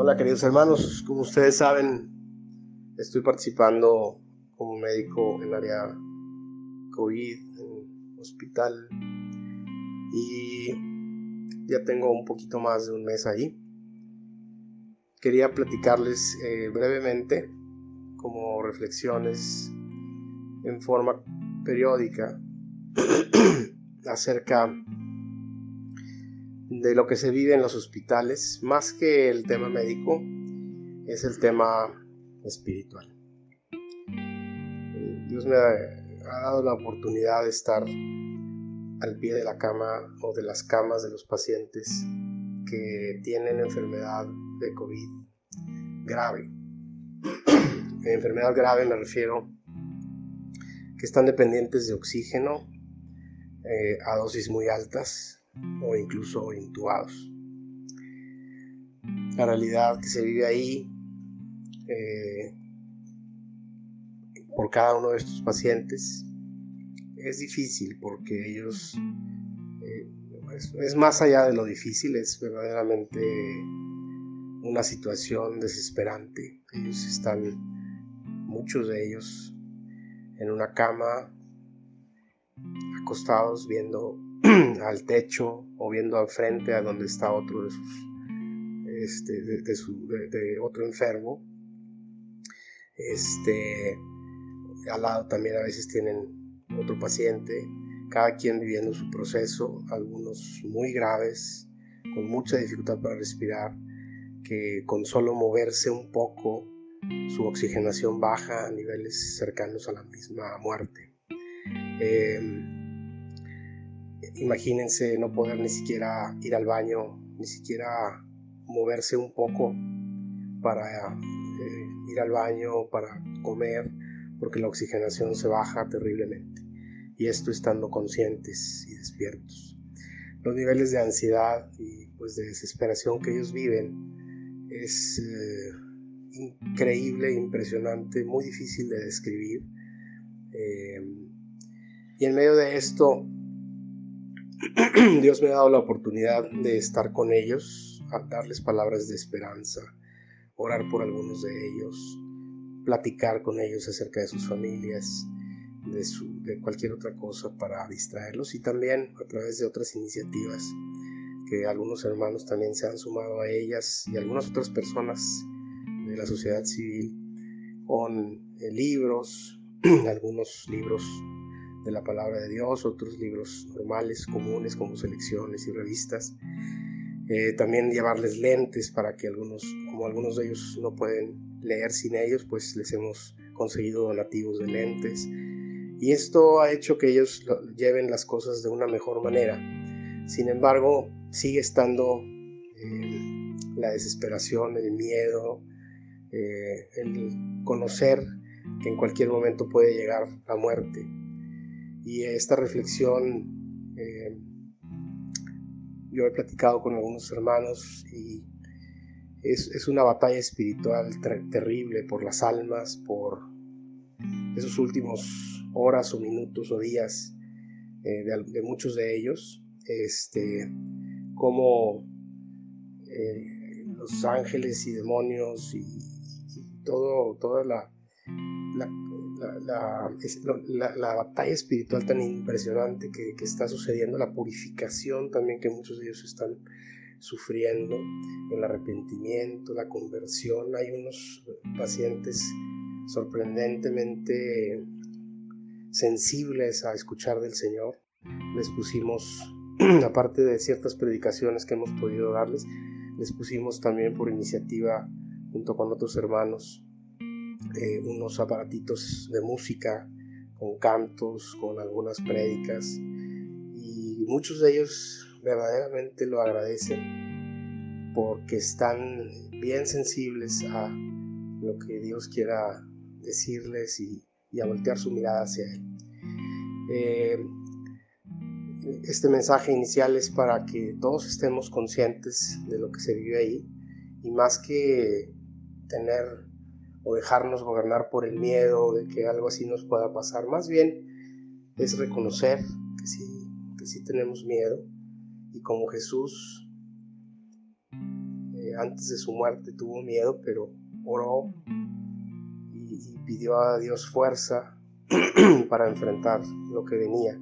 Hola queridos hermanos, como ustedes saben, estoy participando como médico en el área COVID, en hospital, y ya tengo un poquito más de un mes ahí. Quería platicarles eh, brevemente, como reflexiones en forma periódica, acerca de lo que se vive en los hospitales, más que el tema médico, es el tema espiritual. Dios me ha, dado la oportunidad de estar al pie de la cama o de las camas de los pacientes que tienen enfermedad de COVID grave. En enfermedad grave me refiero que están dependientes de oxígeno eh, a dosis muy altas, o incluso intubados. La realidad que se vive ahí eh, por cada uno de estos pacientes es difícil porque ellos eh, es, más allá de lo difícil, es verdaderamente una situación desesperante. Ellos están, muchos de ellos, en una cama, acostados viendo al techo o viendo al frente a donde está otro de sus este, de, otro enfermo. Este al lado también a veces tienen otro paciente. Cada quien viviendo su proceso algunos muy graves con mucha dificultad para respirar que con solo moverse un poco su oxigenación baja a niveles cercanos a la misma muerte. Eh, Imagínense no poder ni siquiera ir al baño, ni siquiera moverse un poco para eh, ir al baño, para comer, porque la oxigenación se baja terriblemente. Y esto estando conscientes y despiertos. Los niveles de ansiedad y pues de desesperación que ellos viven es eh, increíble, impresionante, muy difícil de describir. Eh, y en medio de esto Dios me ha dado la oportunidad de estar con ellos, darles palabras de esperanza, orar por algunos de ellos, platicar con ellos acerca de sus familias, de, cualquier otra cosa para distraerlos. Y también a través de otras iniciativas que algunos hermanos también se han sumado a ellas y algunas otras personas de la sociedad civil con eh, libros, algunos libros de la palabra de Dios, otros libros normales, comunes, como selecciones y revistas. Eh, también llevarles lentes para que algunos, como algunos de ellos no pueden leer sin ellos, pues les hemos conseguido donativos de lentes. Y esto ha hecho que ellos lleven las cosas de una mejor manera. Sin embargo, sigue estando eh, la desesperación, el miedo, eh, el conocer que en cualquier momento puede llegar la muerte y esta reflexión eh, yo he platicado con algunos hermanos y es, una batalla espiritual terrible por las almas, por esos últimos horas o minutos o días eh, de, muchos de ellos, este, como eh, los ángeles y demonios y, todo, toda la, la, batalla espiritual tan impresionante que, está sucediendo, la purificación también que muchos de ellos están sufriendo, el arrepentimiento, la conversión. Hay unos pacientes sorprendentemente sensibles a escuchar del Señor. Les pusimos, aparte de ciertas predicaciones que hemos podido darles, les pusimos también por iniciativa junto con otros hermanos eh, unos aparatitos de música con cantos, con algunas prédicas y muchos de ellos verdaderamente lo agradecen porque están bien sensibles a lo que Dios quiera decirles y, a voltear su mirada hacia Él. Eh, este mensaje inicial es para que todos estemos conscientes de lo que se vive ahí y más que tener o dejarnos gobernar por el miedo de que algo así nos pueda pasar. Más bien es reconocer que sí, que sí tenemos miedo y como Jesús eh, antes de su muerte tuvo miedo, pero oró y, pidió a Dios fuerza para enfrentar lo que venía.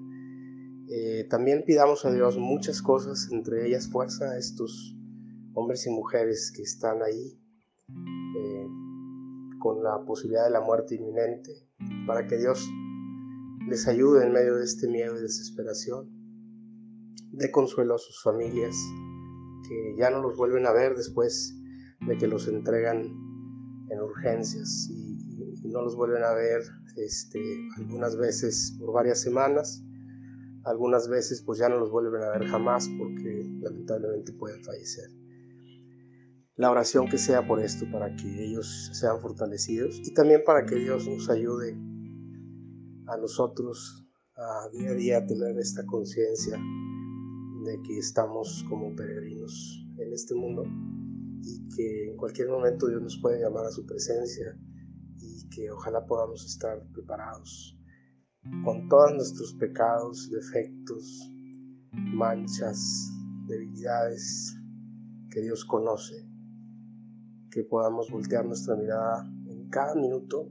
Eh, también pidamos a Dios muchas cosas, entre ellas fuerza a estos hombres y mujeres que están ahí con la posibilidad de la muerte inminente, para que Dios les ayude en medio de este miedo y desesperación, de consuelo a sus familias, que ya no los vuelven a ver después de que los entregan en urgencias y, no los vuelven a ver este, algunas veces por varias semanas, algunas veces pues ya no los vuelven a ver jamás porque lamentablemente pueden fallecer. La oración que sea por esto, para que ellos sean fortalecidos y también para que Dios nos ayude a nosotros a día a día tener esta conciencia de que estamos como peregrinos en este mundo y que en cualquier momento Dios nos puede llamar a su presencia y que ojalá podamos estar preparados con todos nuestros pecados, defectos, manchas, debilidades que Dios conoce, que podamos voltear nuestra mirada en cada minuto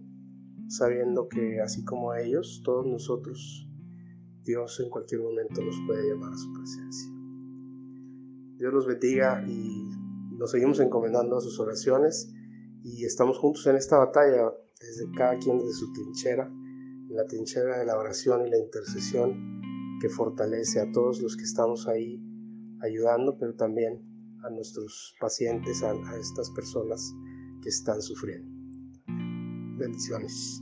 sabiendo que así como ellos, todos nosotros Dios en cualquier momento nos puede llamar a su presencia. Dios los bendiga y nos seguimos encomendando a sus oraciones y estamos juntos en esta batalla, desde cada quien desde su trinchera, en la trinchera de la oración y la intercesión que fortalece a todos los que estamos ahí ayudando, pero también a nuestros pacientes, a, estas personas que están sufriendo. Bendiciones.